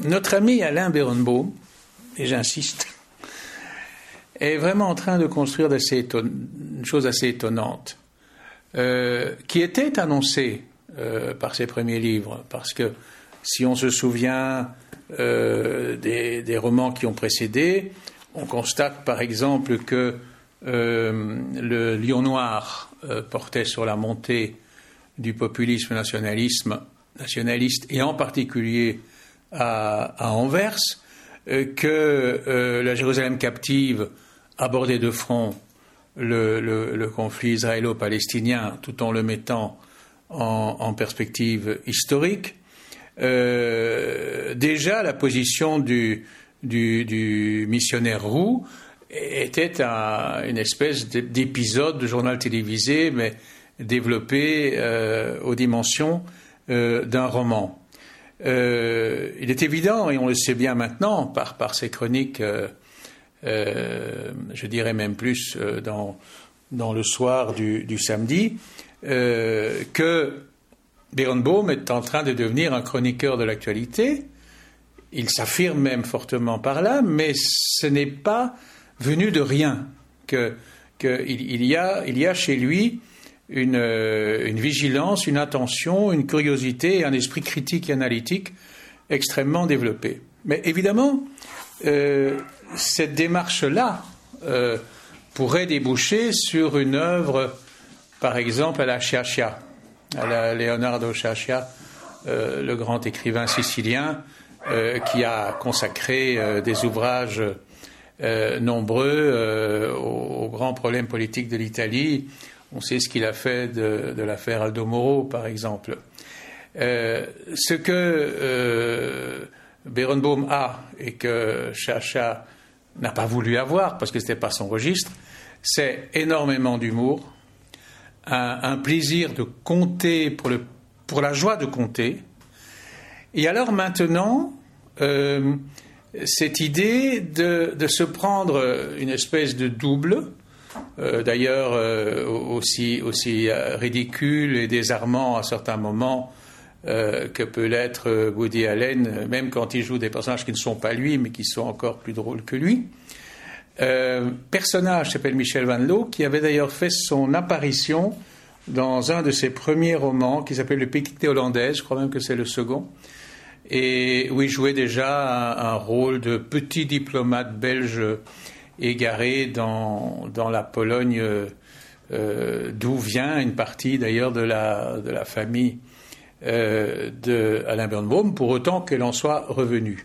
notre ami Alain Berenbaum, et j'insiste, est vraiment en train de construire une chose assez étonnante, euh, qui était annoncée euh, par ses premiers livres, parce que si on se souvient euh, des, romans qui ont précédé, on constate par exemple que le Lion Noir portait sur la montée du populisme nationaliste, et en particulier à, Anvers, que la Jérusalem captive abordait de front le, conflit israélo-palestinien tout en le mettant en, perspective historique. Euh, déjà, la position du, missionnaire Roux était une espèce d'épisode de journal télévisé, mais développé euh, aux dimensions euh, d'un roman. Il est évident, et on le sait bien maintenant par, par ces chroniques euh, je dirais même plus euh, dans, le soir du, samedi, euh, que Berenbaum est en train de devenir un chroniqueur de l'actualité. Il s'affirme même fortement par là, mais ce n'est pas venu de rien. Que, il, y y a chez lui une, une, vigilance, une attention, une curiosité et un esprit critique et analytique extrêmement développés. Mais évidemment, euh, cette démarche-là euh, pourrait déboucher sur une œuvre, par exemple, à la Sciascia, à la Leonardo Sciascia, euh, le grand écrivain sicilien, qui a consacré des ouvrages nombreux aux, grands problèmes politiques de l'Italie. On sait ce qu'il a fait de, l'affaire Aldo Moro, par exemple. ce que Berenbaum a et que Chacha n'a pas voulu avoir parce que ce n'était pas son registre, c'est énormément d'humour, un, plaisir de compter pour, la joie de compter. Et alors maintenant, euh, cette idée de, se prendre une espèce de double, euh, d'ailleurs euh, aussi, aussi ridicule et désarmant à certains moments euh, que peut l'être euh, Woody Allen, même quand il joue des personnages qui ne sont pas lui, mais qui sont encore plus drôles que lui. Euh, personnage s'appelle Michel Van Loo, qui avait d'ailleurs fait son apparition dans un de ses premiers romans, qui s'appelle Le Piqueté hollandaise, je crois même que c'est le second, et où il jouait déjà un, rôle de petit diplomate belge égaré dans, la Pologne, d'où vient une partie d'ailleurs de la, famille euh, de Alain Birnbaum, pour autant qu'elle en soit revenue.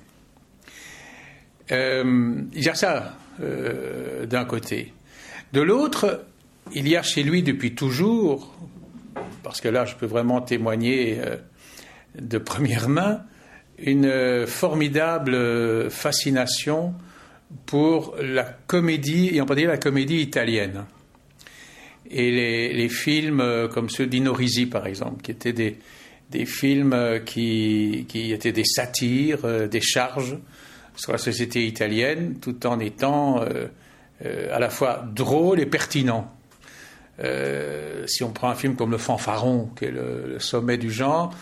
Euh, il y a ça euh, d'un côté. De l'autre, il y a chez lui depuis toujours, parce que là je peux vraiment témoigner de première main, une formidable fascination pour la comédie, et en particulier la comédie italienne. Et les, films comme ceux d'Ino Risi, par exemple, qui étaient des, films euh, qui, étaient des satires, euh, des charges sur la société italienne, tout en étant euh, à la fois drôle et pertinent. si on prend un film comme Le Fanfaron, qui est le, sommet du genre,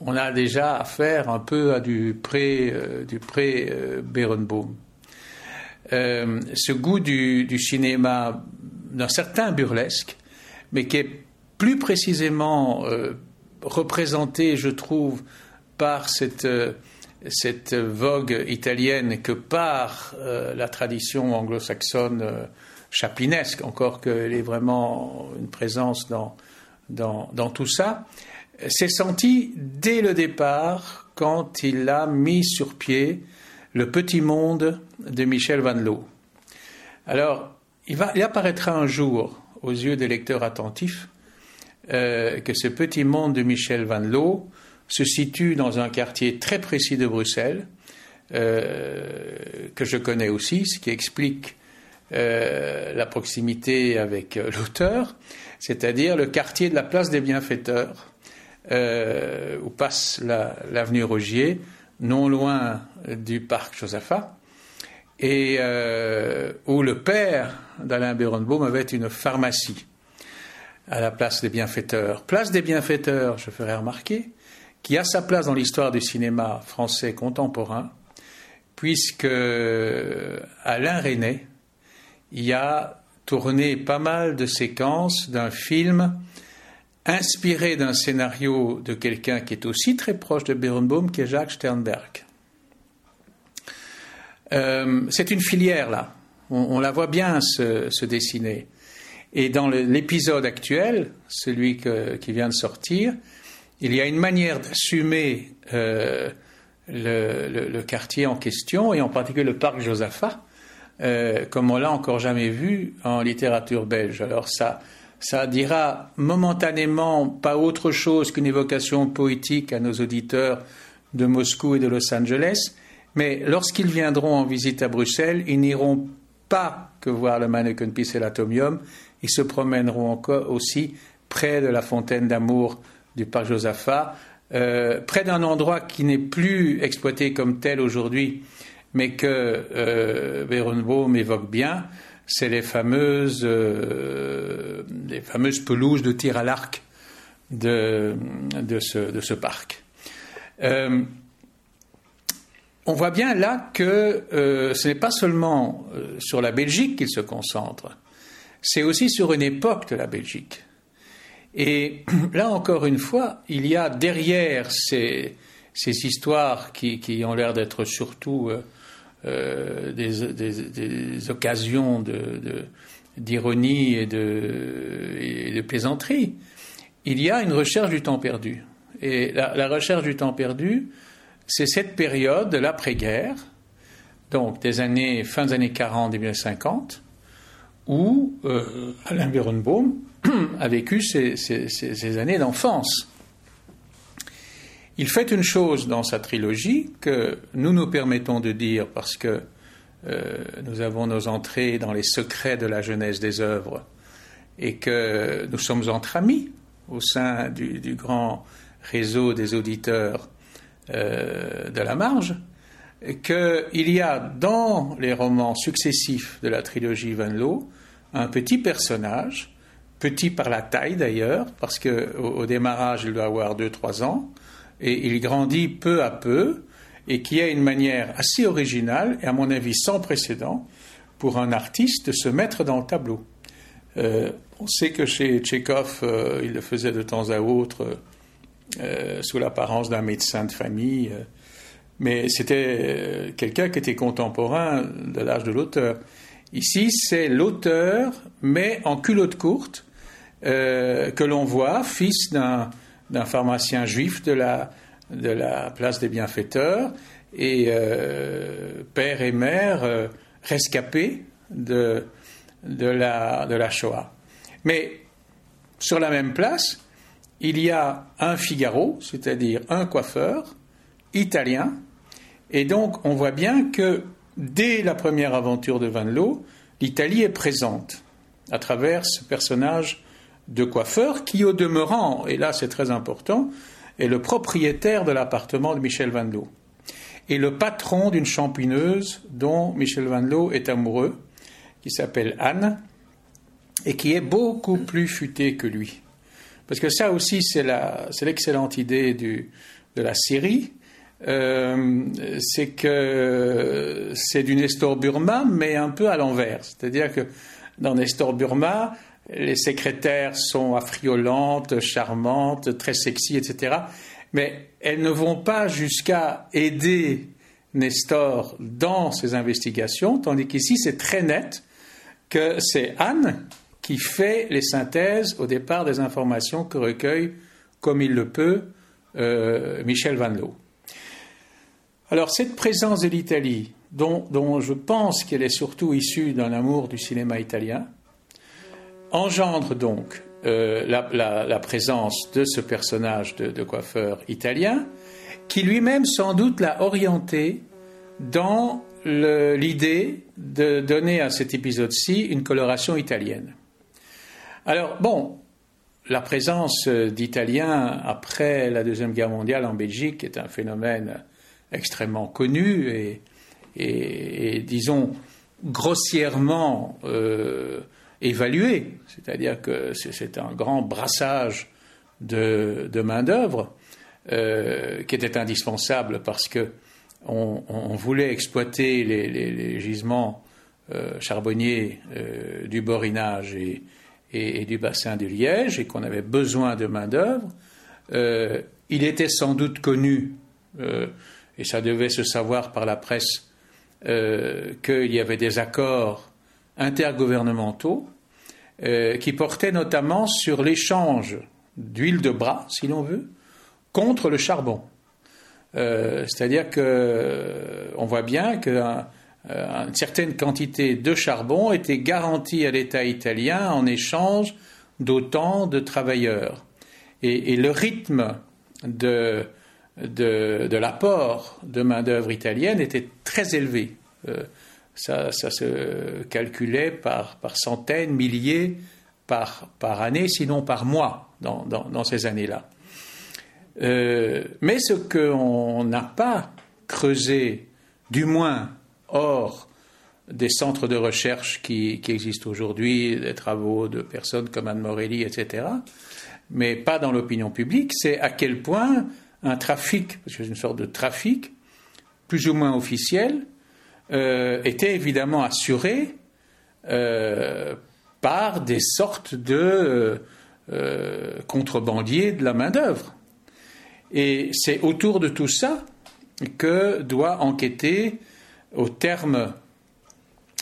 on a déjà affaire un peu à du pré, du pré Berenbaum. Ce goût du, cinéma d'un certain burlesque, mais qui est plus précisément représenté, je trouve, par cette, euh, cette vogue italienne que par euh, la tradition anglo-saxonne euh, chaplinesque, encore qu'elle ait vraiment une présence dans, dans, dans tout ça, s'est senti dès le départ quand il a mis sur pied le petit monde de Michel Van Loo. Alors, il, apparaîtra un jour aux yeux des lecteurs attentifs euh, que ce petit monde de Michel Van Loo se situe dans un quartier très précis de Bruxelles, euh, que je connais aussi, ce qui explique euh, la proximité avec l'auteur, c'est-à-dire le quartier de la place des bienfaiteurs, où passe l'avenue Rogier, non loin du parc Josaphat, et où le père d'Alain Berenbaum avait une pharmacie à la place des bienfaiteurs. Place des bienfaiteurs, je ferai remarquer qui a sa place dans l'histoire du cinéma français contemporain, puisque Alain Resnais y a tourné pas mal de séquences d'un film inspiré d'un scénario de quelqu'un qui est aussi très proche de Berenbaum, qui est Jacques Sternberg. Euh, c'est une filière là, on, la voit bien se, dessiner. Et dans l'épisode actuel, celui qui vient de sortir, il y a une manière d'assumer euh, le, quartier en question, et en particulier le parc Josaphat, euh, comme on l'a encore jamais vu en littérature belge. Alors ça, ça dira momentanément pas autre chose qu'une évocation poétique à nos auditeurs de Moscou et de Los Angeles, mais lorsqu'ils viendront en visite à Bruxelles, ils n'iront pas que voir le Manneken-Pis et l'Atomium, ils se promèneront encore aussi près de la fontaine d'amour du parc Josaphat, euh, près d'un endroit qui n'est plus exploité comme tel aujourd'hui, mais que euh, évoque bien, c'est les fameuses, euh, les fameuses pelouses de tir à l'arc de, de, ce, de, ce, parc. Euh, on voit bien là que euh, ce n'est pas seulement sur la Belgique qu'il se concentre, c'est aussi sur une époque de la Belgique. Et là encore une fois, il y a derrière ces, ces histoires qui, qui ont l'air d'être surtout euh, des, occasions d'ironie et, de, plaisanterie, il y a une recherche du temps perdu. Et la, recherche du temps perdu, c'est cette période de l'après-guerre, donc des années, fin des années 40 et 50, où euh, Alain Berenbaum a vécu ces années d'enfance. Il fait une chose dans sa trilogie que nous nous permettons de dire parce que euh, nous avons nos entrées dans les secrets de la jeunesse des œuvres et que nous sommes entre amis au sein du, grand réseau des auditeurs euh, de la marge, qu'il y a dans les romans successifs de la trilogie Van Loo un petit personnage, petit par la taille d'ailleurs, parce qu'au au démarrage il doit avoir 2-3 ans, et il grandit peu à peu et qui a une manière assez originale et à mon avis sans précédent pour un artiste de se mettre dans le tableau. Euh, on sait que chez Tchekhov, euh, il le faisait de temps à autre euh, sous l'apparence d'un médecin de famille, mais c'était quelqu'un qui était contemporain de l'âge de l'auteur. Ici, c'est l'auteur, mais en culotte courte, que l'on voit, fils d'un d'un pharmacien juif de la, place des bienfaiteurs et euh, père et mère euh, rescapés de, de, la, de la Shoah. Mais sur la même place, il y a un Figaro, c'est-à-dire un coiffeur italien, et donc on voit bien que dès la première aventure de Van Loo, l'Italie est présente à travers ce personnage de coiffeur qui, au demeurant, et là c'est très important, est le propriétaire de l'appartement de Michel Van Loo et le patron d'une champineuse dont Michel Van Loo est amoureux, qui s'appelle Anne, et qui est beaucoup plus futée que lui. Parce que ça aussi, c'est l'excellente idée du, de la série. Euh, c'est que c'est du Nestor Burma, mais un peu à l'envers. C'est-à-dire que dans Nestor Burma, les secrétaires sont affriolantes, charmantes, très sexy, etc. Mais elles ne vont pas jusqu'à aider Nestor dans ses investigations, tandis qu'ici c'est très net que c'est Anne qui fait les synthèses au départ des informations que recueille, comme il le peut, euh, Michel Van Loo. Alors cette présence de l'Italie, dont, dont, je pense qu'elle est surtout issue d'un amour du cinéma italien, engendre donc euh, la, présence de ce personnage de, coiffeur italien, qui lui-même sans doute l'a orienté dans l'idée de donner à cet épisode-ci une coloration italienne. Alors, bon, la présence d'Italiens après la Deuxième Guerre mondiale en Belgique est un phénomène extrêmement connu et, disons, grossièrement euh, c'est-à-dire que c'est un grand brassage de, main-d'œuvre. qui était indispensable parce que on, voulait exploiter les, gisements charbonniers du Borinage et, et, du bassin du Liège et qu'on avait besoin de main-d'œuvre. il était sans doute connu, et ça devait se savoir par la presse, qu'il y avait des accords intergouvernementaux euh, qui portaient notamment sur l'échange d'huile de bras, si l'on veut, contre le charbon. Euh, c'est-à-dire qu'on euh, voit bien qu'une certaine quantité de charbon était garantie à l'État italien en échange d'autant de travailleurs. Et, le rythme de, de, l'apport de main-d'œuvre italienne était très élevé ça, se calculait par, centaines, milliers par, année, sinon par mois dans, ces années-là. Euh, mais ce qu'on n'a pas creusé, du moins hors des centres de recherche qui, existent aujourd'hui, des travaux de personnes comme Anne Morelli, etc., mais pas dans l'opinion publique, c'est à quel point un trafic, parce que c'est une sorte de trafic, plus ou moins officiel, euh, était évidemment assuré euh, par des sortes de euh, contrebandiers de la main-d'œuvre. Et c'est autour de tout ça que doit enquêter, au terme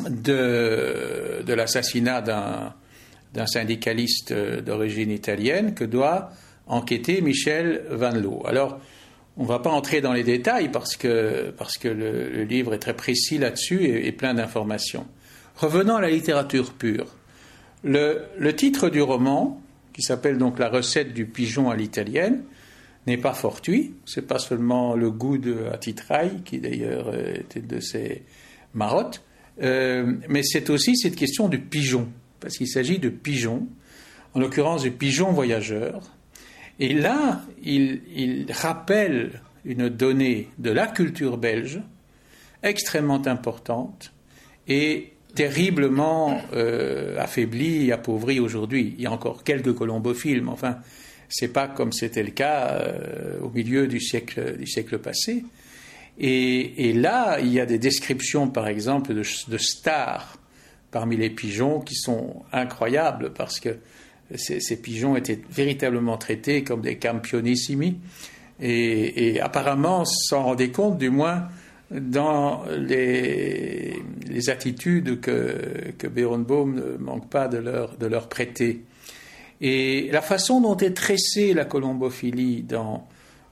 de, l'assassinat d'un syndicaliste d'origine italienne, que doit enquêter Michel Van Loo. Alors, on ne va pas entrer dans les détails parce que, parce que le, livre est très précis là-dessus et, plein d'informations. Revenons à la littérature pure. Le, titre du roman, qui s'appelle donc La recette du pigeon à l'italienne, n'est pas fortuit. C'est pas seulement le goût de Atitraille, qui d'ailleurs était de ses marottes, euh, mais c'est aussi cette question du pigeon, parce qu'il s'agit de pigeons, en l'occurrence de pigeons voyageurs, et là, il, rappelle une donnée de la culture belge extrêmement importante et terriblement euh, affaiblie et appauvrie aujourd'hui. Il y a encore quelques colombophiles, mais enfin, c'est pas comme c'était le cas euh, au milieu du siècle, du siècle passé. Et, là, il y a des descriptions, par exemple, de, de, stars parmi les pigeons qui sont incroyables parce que ces, pigeons étaient véritablement traités comme des campionissimi. Et, apparemment s'en rendait compte, du moins dans les, attitudes que, que Berenbaum ne manque pas de leur, prêter. Et la façon dont est tressée la colombophilie dans,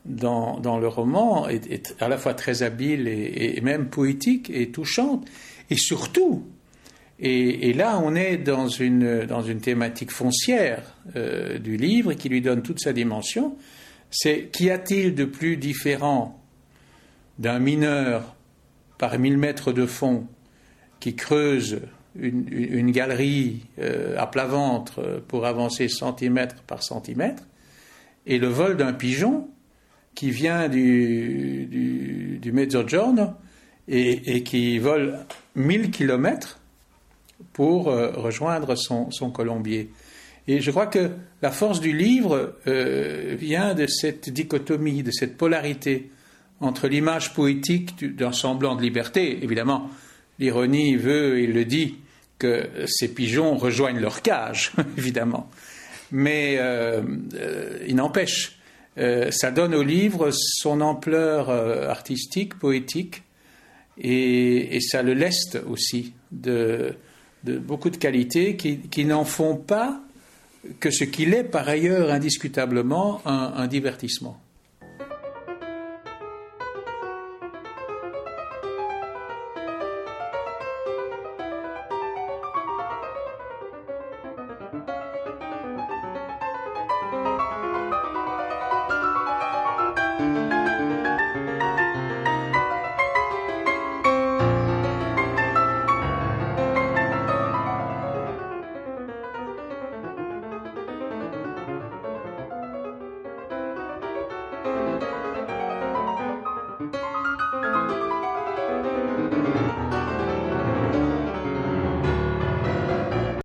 dans, le roman est, à la fois très habile et, même poétique et touchante. Et surtout, et, là, on est dans une, dans une thématique foncière euh, du livre qui lui donne toute sa dimension. C'est qu'y a-t-il de plus différent d'un mineur par mille mètres de fond qui creuse une, galerie euh, à plat ventre pour avancer centimètre par centimètre, et le vol d'un pigeon qui vient du, du, du Mezzogiorno et, et qui vole mille kilomètres pour euh, rejoindre son, colombier. Et je crois que la force du livre euh, vient de cette dichotomie, de cette polarité entre l'image poétique d'un semblant de liberté. Évidemment, l'ironie veut, il le dit, que ces pigeons rejoignent leur cage, évidemment. Mais euh, il n'empêche, ça donne au livre son ampleur artistique, poétique, et, et, ça le leste aussi de, de beaucoup de qualités qui, n'en font pas que ce qu'il est par ailleurs indiscutablement un divertissement.